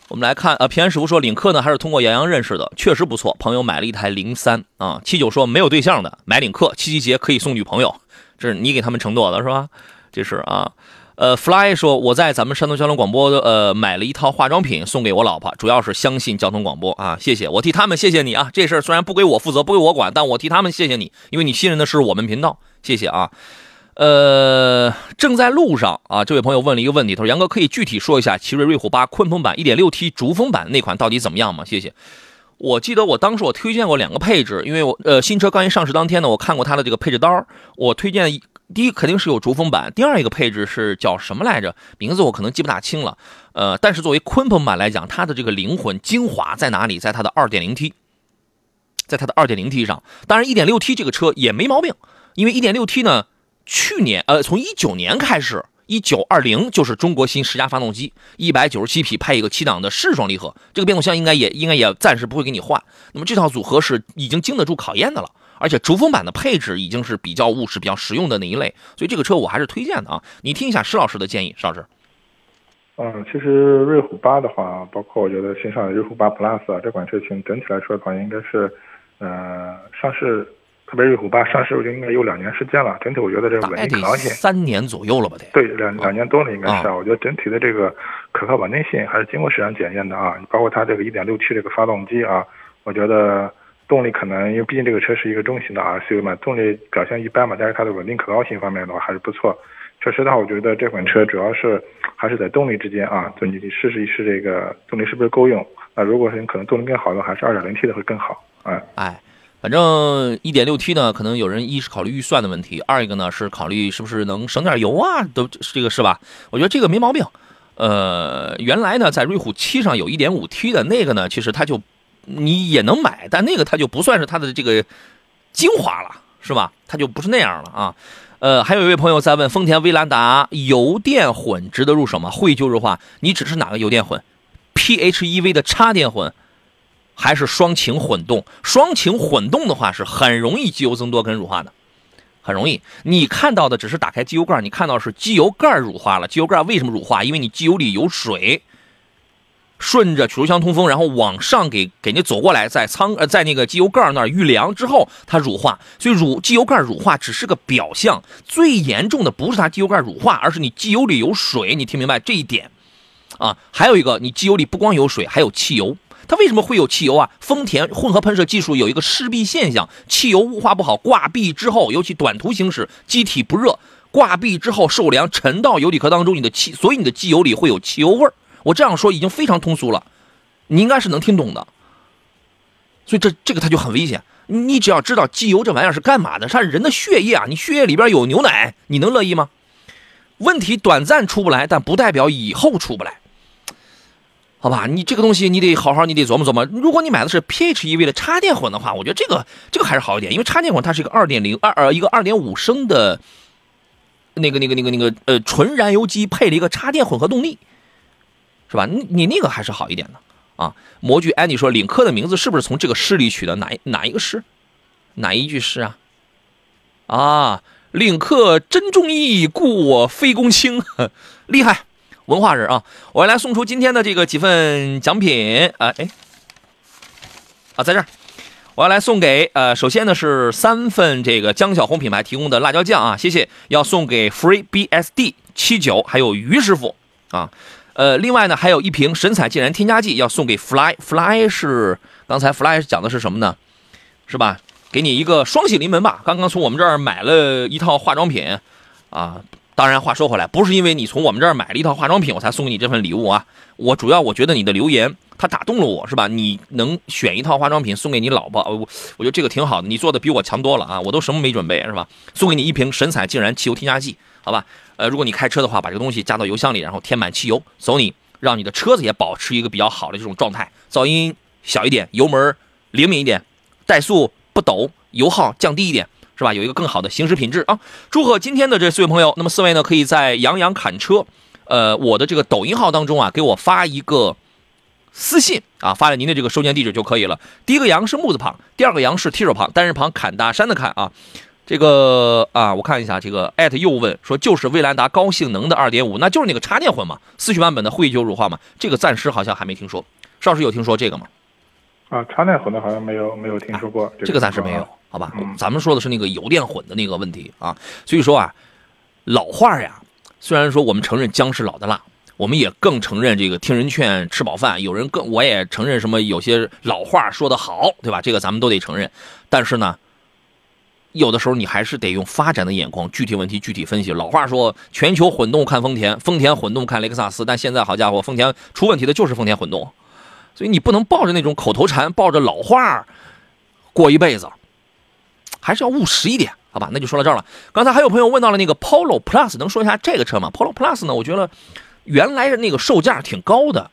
我们来看啊，平安师傅说领克呢还是通过杨洋认识的，确实不错。朋友买了一台零三啊。七九说没有对象的买领克，七夕节可以送女朋友，这是你给他们承诺的是吧？这是啊。呃，Fly 说我在咱们山东交通广播呃买了一套化妆品送给我老婆，主要是相信交通广播啊，谢谢，我替他们谢谢你啊，这事儿虽然不归我负责，不归我管，但我替他们谢谢你，因为你信任的是我们频道，谢谢啊。呃，正在路上啊，这位朋友问了一个问题，他说杨哥可以具体说一下奇瑞瑞虎八鲲鹏版 1.6T 逐风版那款到底怎么样吗？谢谢。我记得我当时我推荐过两个配置，因为我呃新车刚一上市当天呢，我看过它的这个配置单我推荐。第一肯定是有逐风版，第二一个配置是叫什么来着？名字我可能记不大清了。呃，但是作为鲲鹏版来讲，它的这个灵魂精华在哪里？在它的 2.0T，在它的 2.0T 上。当然，1.6T 这个车也没毛病，因为 1.6T 呢，去年呃从19年开始，1920就是中国新十佳发动机，197匹配一个七档的湿双离合，这个变速箱应该也应该也暂时不会给你换。那么这套组合是已经经得住考验的了。而且逐风版的配置已经是比较务实、比较实用的那一类，所以这个车我还是推荐的啊。你听一下施老师的建议，施老师。嗯，其实瑞虎八的话，包括我觉得新上的瑞虎八 Plus 啊，这款车型整体来说的话，应该是，呃，上市，特别瑞虎八上市我觉得应该有两年时间了。整体我觉得这个稳定性三年左右了吧？得对，两两年多了应该是。啊。我觉得整体的这个可靠稳定性还是经过市场检验的啊。包括它这个 1.6T 这个发动机啊，我觉得。动力可能因为毕竟这个车是一个中型的 SUV 嘛，动力表现一般嘛，但是它的稳定可靠性方面的话还是不错。确实的话，我觉得这款车主要是还是在动力之间啊，就你试试一试这个动力是不是够用。那如果是你可能动力更好的，还是 2.0T 的会更好。哎哎，反正 1.6T 呢，可能有人一是考虑预算的问题，二一个呢是考虑是不是能省点油啊，都这个是吧？我觉得这个没毛病。呃，原来呢在瑞虎七上有一点五 T 的那个呢，其实它就。你也能买，但那个它就不算是它的这个精华了，是吧？它就不是那样了啊。呃，还有一位朋友在问，丰田威兰达油电混值得入手吗？会旧日化，你指是哪个油电混？PHEV 的插电混，还是双擎混动？双擎混动的话是很容易机油增多跟乳化的，很容易。你看到的只是打开机油盖，你看到是机油盖乳化了。机油盖为什么乳化？因为你机油里有水。顺着曲轴箱通风，然后往上给给你走过来，在仓呃在那个机油盖那儿遇凉之后，它乳化。所以乳机油盖乳化只是个表象，最严重的不是它机油盖乳化，而是你机油里有水。你听明白这一点啊？还有一个，你机油里不光有水，还有汽油。它为什么会有汽油啊？丰田混合喷射技术有一个湿壁现象，汽油雾化不好，挂壁之后，尤其短途行驶，机体不热，挂壁之后受凉沉到油底壳当中，你的气，所以你的机油里会有汽油味儿。我这样说已经非常通俗了，你应该是能听懂的。所以这这个它就很危险。你只要知道机油这玩意儿是干嘛的，它是人的血液啊，你血液里边有牛奶，你能乐意吗？问题短暂出不来，但不代表以后出不来，好吧？你这个东西你得好好，你得琢磨琢磨。如果你买的是 PHEV 的插电混的话，我觉得这个这个还是好一点，因为插电混它是一个二点零二呃一个二点五升的，那个那个那个那个呃纯燃油机配了一个插电混合动力。是吧？你你那个还是好一点的啊。模具安妮说，领克的名字是不是从这个诗里取的？哪哪一个诗？哪一句诗啊？啊，领克真中意，故我非公卿，厉害，文化人啊！我要来送出今天的这个几份奖品啊，哎，啊，在这儿，我要来送给呃，首先呢是三份这个江小红品牌提供的辣椒酱啊，谢谢，要送给 Free BSD 七九，还有于师傅啊，呃，另外呢还有一瓶神采健然添加剂要送给 Fly，Fly 是刚才 Fly 讲的是什么呢？是吧？给你一个双喜临门吧！刚刚从我们这儿买了一套化妆品，啊，当然话说回来，不是因为你从我们这儿买了一套化妆品，我才送给你这份礼物啊。我主要我觉得你的留言它打动了我，是吧？你能选一套化妆品送给你老婆，我我觉得这个挺好的。你做的比我强多了啊！我都什么没准备，是吧？送给你一瓶神采竟然汽油添加剂，好吧？呃，如果你开车的话，把这个东西加到油箱里，然后添满汽油，走你，让你的车子也保持一个比较好的这种状态，噪音小一点，油门灵敏一点，怠速不抖。油耗降低一点，是吧？有一个更好的行驶品质啊！祝贺今天的这四位朋友。那么四位呢，可以在杨洋砍车，呃，我的这个抖音号当中啊，给我发一个私信啊，发了您的这个收件地址就可以了。第一个杨是木字旁，第二个杨是提手旁，单人旁砍大山的砍啊。这个啊，我看一下这个艾特又问说，就是威兰达高性能的二点五，那就是那个插电混嘛？四驱版本的会就乳化嘛？这个暂时好像还没听说。邵师有听说这个吗？啊，插电混的好像没有没有听说过，这个暂时没有。好吧，咱们说的是那个油电混的那个问题啊，所以说啊，老话呀，虽然说我们承认姜是老的辣，我们也更承认这个听人劝吃饱饭，有人更我也承认什么有些老话说得好，对吧？这个咱们都得承认。但是呢，有的时候你还是得用发展的眼光，具体问题具体分析。老话说，全球混动看丰田，丰田混动看雷克萨斯，但现在好家伙，丰田出问题的就是丰田混动，所以你不能抱着那种口头禅，抱着老话过一辈子。还是要务实一点，好吧？那就说到这儿了。刚才还有朋友问到了那个 Polo Plus，能说一下这个车吗？Polo Plus 呢？我觉得原来的那个售价挺高的，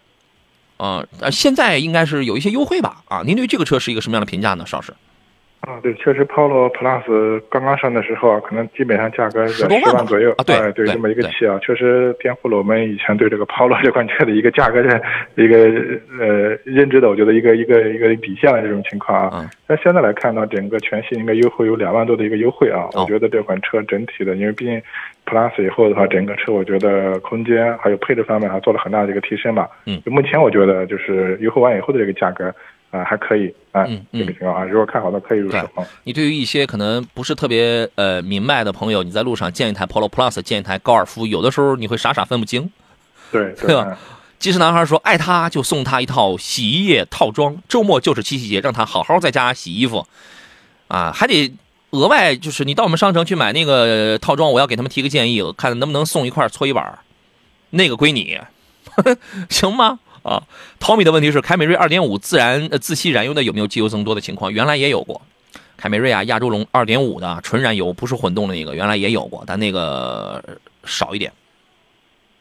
啊，现在应该是有一些优惠吧？啊，您对这个车是一个什么样的评价呢？邵师？啊，对，确实，Polo Plus 刚刚上的时候啊，可能基本上价格在十万左右啊，对，对，这么一个气啊，确实颠覆了我们以前对这个 Polo 这款车的一个价格的一个呃认知的，我觉得一个一个一个底线的这种情况啊。那现在来看呢，整个全系应该优惠有两万多的一个优惠啊，我觉得这款车整体的，因为毕竟 Plus 以后的话，整个车我觉得空间还有配置方面还做了很大的一个提升嘛。嗯，目前我觉得就是优惠完以后的这个价格。啊，还可以啊，这个情况啊，如果看好的可以入手。你对于一些可能不是特别呃明白的朋友，你在路上见一台 Polo Plus，见一台高尔夫，有的时候你会傻傻分不清。对对吧？机智男孩说，爱他就送他一套洗衣液套装，周末就是七夕节，让他好好在家洗衣服。啊，还得额外就是你到我们商城去买那个套装，我要给他们提个建议，看能不能送一块搓衣板，那个归你，行吗？啊，淘米的问题是凯美瑞2.5自然呃自吸燃油的有没有机油增多的情况？原来也有过，凯美瑞啊，亚洲龙2.5的纯燃油不是混动的那个，原来也有过，但那个少一点。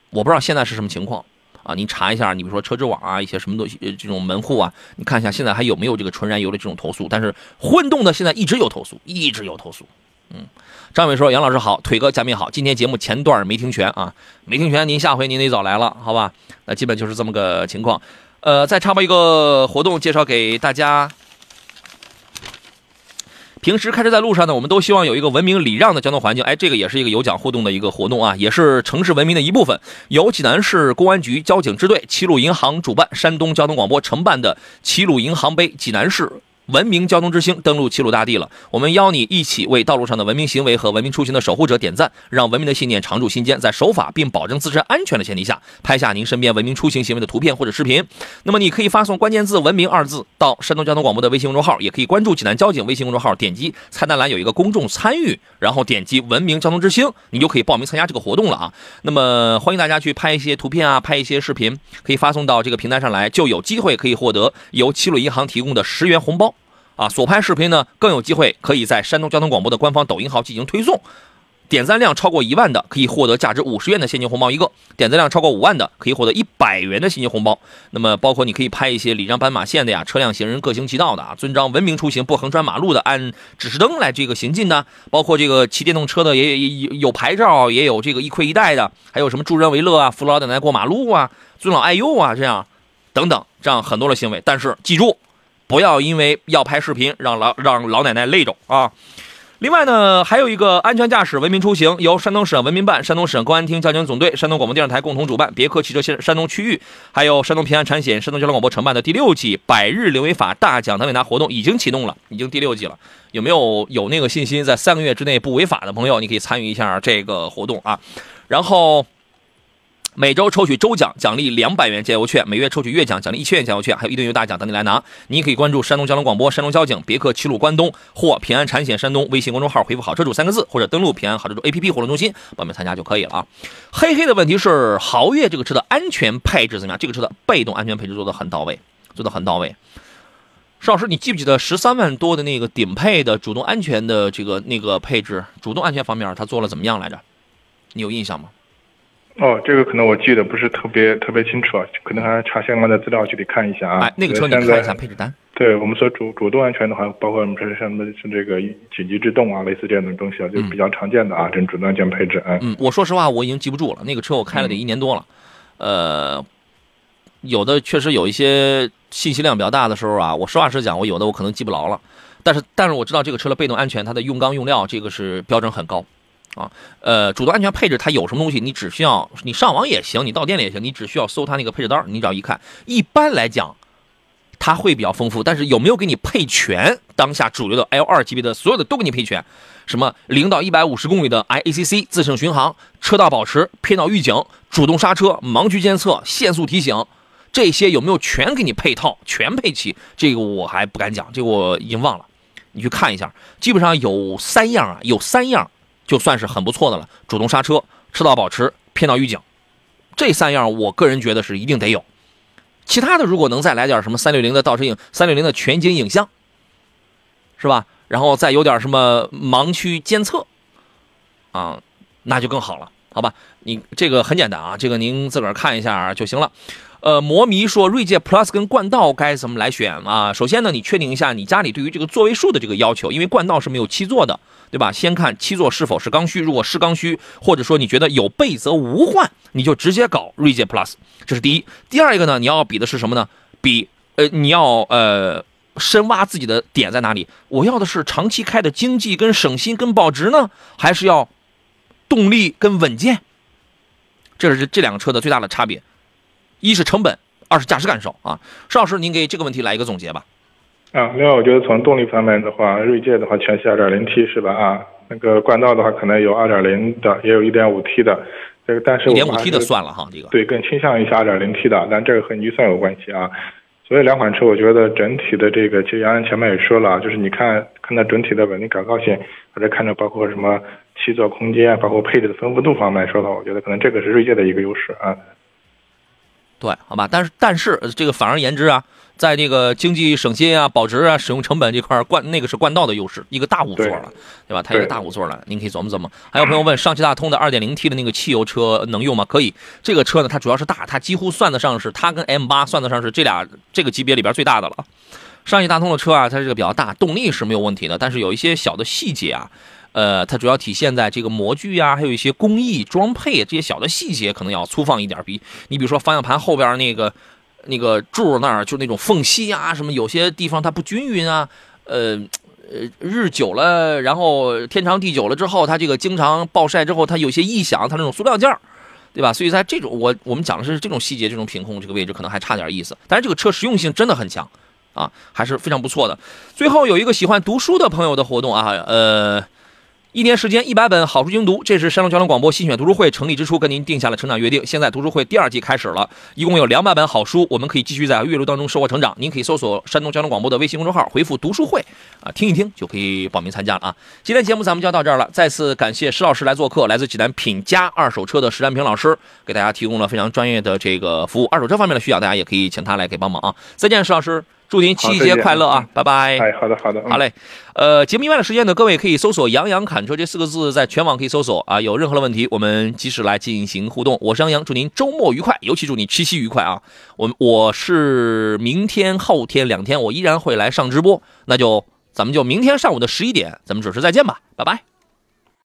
我不知道现在是什么情况啊？你查一下，你比如说车之网啊，一些什么东西这种门户啊，你看一下现在还有没有这个纯燃油的这种投诉？但是混动的现在一直有投诉，一直有投诉。嗯，张伟说：“杨老师好，腿哥嘉宾好，今天节目前段没听全啊，没听全，您下回您得早来了，好吧？那基本就是这么个情况。呃，再插播一个活动介绍给大家。平时开车在路上呢，我们都希望有一个文明礼让的交通环境。哎，这个也是一个有奖互动的一个活动啊，也是城市文明的一部分。由济南市公安局交警支队、齐鲁银行主办，山东交通广播承办的齐鲁银行杯济南市。”文明交通之星登陆齐鲁大地了，我们邀你一起为道路上的文明行为和文明出行的守护者点赞，让文明的信念常驻心间，在守法并保证自身安全的前提下，拍下您身边文明出行行为的图片或者视频。那么，你可以发送关键字“文明”二字到山东交通广播的微信公众号，也可以关注济南交警微信公众号，点击菜单栏有一个公众参与，然后点击“文明交通之星”，你就可以报名参加这个活动了啊。那么，欢迎大家去拍一些图片啊，拍一些视频，可以发送到这个平台上来，就有机会可以获得由齐鲁银行提供的十元红包。啊，所拍视频呢更有机会可以在山东交通广播的官方抖音号进行推送，点赞量超过一万的可以获得价值五十元的现金红包一个，点赞量超过五万的可以获得一百元的现金红包。那么包括你可以拍一些礼让斑马线的呀，车辆行人各行其道的啊，遵章文明出行不横穿马路的，按指示灯来这个行进的，包括这个骑电动车的也有有牌照，也有这个一盔一带的，还有什么助人为乐啊，扶老奶奶过马路啊，尊老爱幼啊，这样等等这样很多的行为，但是记住。不要因为要拍视频让老让老奶奶累着啊！另外呢，还有一个安全驾驶、文明出行，由山东省文明办、山东省公安厅交警总队、山东广播电视台共同主办，别克汽车山山东区域，还有山东平安产险、山东交通广播承办的第六季百日零违法大奖等奖拿活动已经启动了，已经第六季了。有没有有那个信心，在三个月之内不违法的朋友，你可以参与一下这个活动啊。然后。每周抽取周奖，奖励两百元加油券；每月抽取月奖，奖励一千元加油券，还有一顿油大奖等你来拿。你可以关注山东交通广播、山东交警、别克齐鲁关东或平安产险山东微信公众号，回复“好车主”三个字，或者登录平安好车主 APP 活动中心报名参加就可以了啊。黑黑的问题是，豪越这个车的安全配置怎么样？这个车的被动安全配置做的很到位，做的很到位。邵老师，你记不记得十三万多的那个顶配的主动安全的这个那个配置，主动安全方面它做了怎么样来着？你有印象吗？哦，这个可能我记得不是特别特别清楚啊，可能还要查相关的资料具体看一下啊。哎，那个车你看一下配置单。对我们说主主动安全的话，包括我们说像什么是这个紧急制动啊，类似这样的东西啊，就比较常见的啊，这种主动安全配置啊。嗯，我说实话，我已经记不住了，那个车我开了得一年多了，呃，有的确实有一些信息量比较大的时候啊，我实话实讲，我有的我可能记不牢了，但是但是我知道这个车的被动安全，它的用钢用料这个是标准很高。啊，呃，主动安全配置它有什么东西？你只需要你上网也行，你到店里也行，你只需要搜它那个配置单，你只要一看，一般来讲，它会比较丰富。但是有没有给你配全？当下主流的 L 二级别的所有的都给你配全，什么零到一百五十公里的 IACC 自适巡航、车道保持、偏道预警、主动刹车、盲区监测、限速提醒，这些有没有全给你配套、全配齐？这个我还不敢讲，这个我已经忘了，你去看一下，基本上有三样啊，有三样。就算是很不错的了。主动刹车、车道保持、偏道预警，这三样我个人觉得是一定得有。其他的如果能再来点什么三六零的倒车影、三六零的全景影像，是吧？然后再有点什么盲区监测，啊，那就更好了，好吧？你这个很简单啊，这个您自个儿看一下就行了。呃，魔迷说锐界 Plus 跟冠道该怎么来选啊？首先呢，你确定一下你家里对于这个座位数的这个要求，因为冠道是没有七座的，对吧？先看七座是否是刚需，如果是刚需，或者说你觉得有备则无患，你就直接搞锐界 Plus，这是第一。第二一个呢，你要比的是什么呢？比呃，你要呃深挖自己的点在哪里？我要的是长期开的经济跟省心跟保值呢，还是要动力跟稳健？这是这两个车的最大的差别。一是成本，二是驾驶感受啊。邵老师，您给这个问题来一个总结吧。啊，另外我觉得从动力方面的话，锐界的话全系 2.0T 是吧？啊，那个冠道的话可能有2.0的，也有一点五 T 的。这个但是 1.5T 的算了哈，这个对更倾向于下 2.0T 的，但这个和预算有关系啊。所以两款车我觉得整体的这个，其实杨洋前面也说了，就是你看看它整体的稳定可靠性，或者看着包括什么七座空间，包括配置的丰富度方面来说的话，我觉得可能这个是锐界的一个优势啊。对，好吧，但是但是这个反而言之啊，在这个经济省心啊、保值啊、使用成本这块冠那个是冠道的优势，一个大五座了，对吧？它一个大五座了，您可以琢磨琢磨。还有朋友问，上汽大通的 2.0T 的那个汽油车能用吗？可以，这个车呢，它主要是大，它几乎算得上是它跟 M8 算得上是这俩这个级别里边最大的了。上汽大通的车啊，它这个比较大，动力是没有问题的，但是有一些小的细节啊。呃，它主要体现在这个模具呀，还有一些工艺装配这些小的细节，可能要粗放一点。比你比如说方向盘后边那个那个柱那儿，就那种缝隙啊，什么有些地方它不均匀啊。呃呃，日久了，然后天长地久了之后，它这个经常暴晒之后，它有些异响，它那种塑料件儿，对吧？所以在这种我我们讲的是这种细节，这种品控这个位置可能还差点意思。但是这个车实用性真的很强啊，还是非常不错的。最后有一个喜欢读书的朋友的活动啊，呃。一年时间一百本好书精读，这是山东交通广播新选读书会成立之初跟您定下了成长约定。现在读书会第二季开始了，一共有两百本好书，我们可以继续在阅读当中收获成长。您可以搜索山东交通广播的微信公众号，回复读书会啊，听一听就可以报名参加了啊。今天节目咱们就到这儿了，再次感谢石老师来做客，来自济南品佳二手车的石占平老师，给大家提供了非常专业的这个服务。二手车方面的需要，大家也可以请他来给帮忙啊。再见，石老师。祝您七夕节快乐啊！拜拜。哎，好的，好的，好嘞。呃，节目以外的时间呢，各位可以搜索“杨洋侃车”这四个字，在全网可以搜索啊。有任何的问题，我们及时来进行互动。我是杨洋，祝您周末愉快，尤其祝你七夕愉快啊！我我是明天、后天两天，我依然会来上直播，那就咱们就明天上午的十一点，咱们准时再见吧，拜拜。